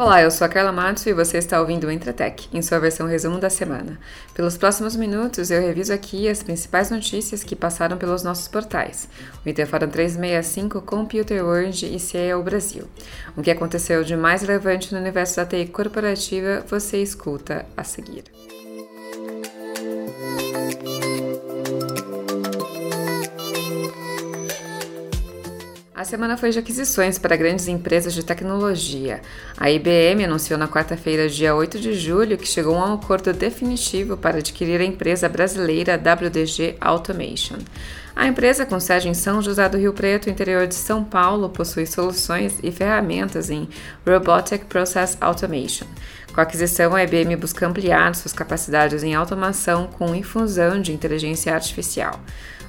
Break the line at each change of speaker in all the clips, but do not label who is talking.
Olá, eu sou a Carla Matos e você está ouvindo o Entretec, em sua versão resumo da semana. Pelos próximos minutos, eu reviso aqui as principais notícias que passaram pelos nossos portais, o Interforum 365, Computer World e CEO Brasil. O que aconteceu de mais relevante no universo da TI corporativa, você escuta a seguir. A semana foi de aquisições para grandes empresas de tecnologia. A IBM anunciou na quarta-feira, dia 8 de julho, que chegou a um acordo definitivo para adquirir a empresa brasileira WDG Automation. A empresa, com sede em São José do Rio Preto, interior de São Paulo, possui soluções e ferramentas em Robotic Process Automation. Com a aquisição, a IBM busca ampliar suas capacidades em automação com infusão de inteligência artificial.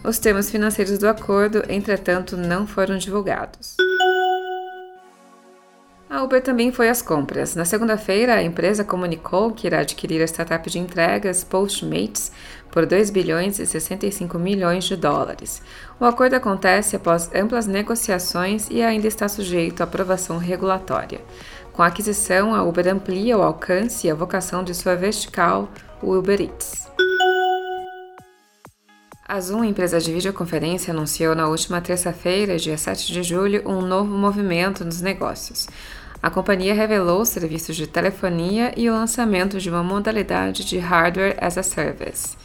Os termos financeiros do acordo, entretanto, não foram divulgados. A Uber também foi às compras. Na segunda-feira, a empresa comunicou que irá adquirir a startup de entregas Postmates por 2 bilhões e 65 milhões de dólares. O acordo acontece após amplas negociações e ainda está sujeito à aprovação regulatória. Com a aquisição, a Uber amplia o alcance e a vocação de sua vertical, o Uber Eats. A Zoom, empresa de videoconferência, anunciou na última terça-feira, dia 7 de julho, um novo movimento nos negócios. A companhia revelou serviços de telefonia e o lançamento de uma modalidade de Hardware as a Service.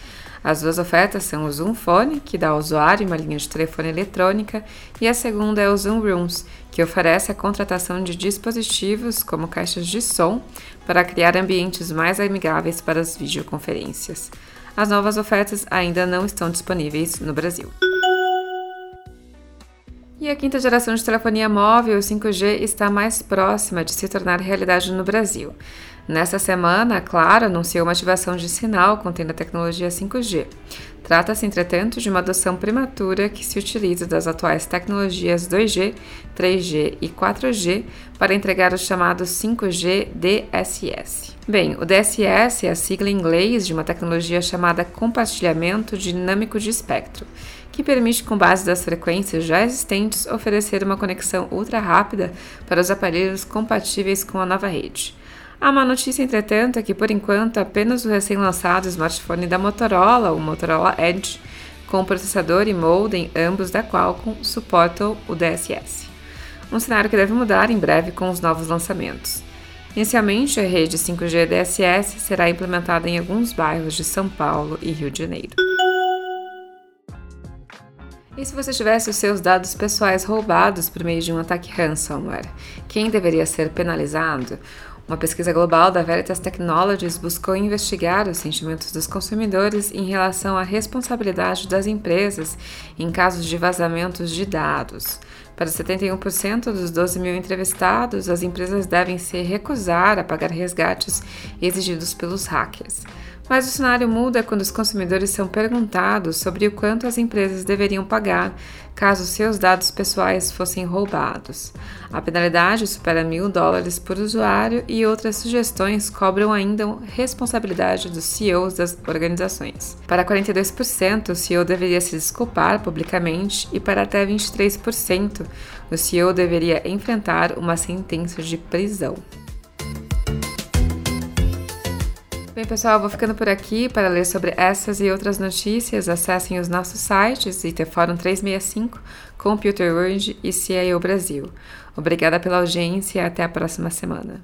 As duas ofertas são o Zoom Phone, que dá ao usuário uma linha de telefone eletrônica, e a segunda é o Zoom Rooms, que oferece a contratação de dispositivos como caixas de som para criar ambientes mais amigáveis para as videoconferências. As novas ofertas ainda não estão disponíveis no Brasil. E a quinta geração de telefonia móvel 5G está mais próxima de se tornar realidade no Brasil. Nesta semana, a Claro anunciou uma ativação de sinal contendo a tecnologia 5G. Trata-se, entretanto, de uma adoção prematura que se utiliza das atuais tecnologias 2G, 3G e 4G para entregar o chamado 5G DSS. Bem, o DSS é a sigla em inglês de uma tecnologia chamada compartilhamento dinâmico de espectro, que permite, com base das frequências já existentes, oferecer uma conexão ultra rápida para os aparelhos compatíveis com a nova rede. Há uma notícia, entretanto, é que por enquanto apenas o recém-lançado smartphone da Motorola, o Motorola Edge, com processador e modem, ambos da Qualcomm, suportam o DSS. Um cenário que deve mudar em breve com os novos lançamentos. Inicialmente, a rede 5G DSS será implementada em alguns bairros de São Paulo e Rio de Janeiro. E se você tivesse os seus dados pessoais roubados por meio de um ataque ransomware, quem deveria ser penalizado? Uma pesquisa global da Veritas Technologies buscou investigar os sentimentos dos consumidores em relação à responsabilidade das empresas em casos de vazamentos de dados. Para 71% dos 12 mil entrevistados, as empresas devem se recusar a pagar resgates exigidos pelos hackers. Mas o cenário muda quando os consumidores são perguntados sobre o quanto as empresas deveriam pagar caso seus dados pessoais fossem roubados. A penalidade supera mil dólares por usuário e outras sugestões cobram ainda responsabilidade dos CEOs das organizações. Para 42%, o CEO deveria se desculpar publicamente e para até 23%, o CEO deveria enfrentar uma sentença de prisão. Bem, pessoal, vou ficando por aqui. Para ler sobre essas e outras notícias, acessem os nossos sites Iterforum 365, Computer World e CIO Brasil. Obrigada pela audiência e até a próxima semana.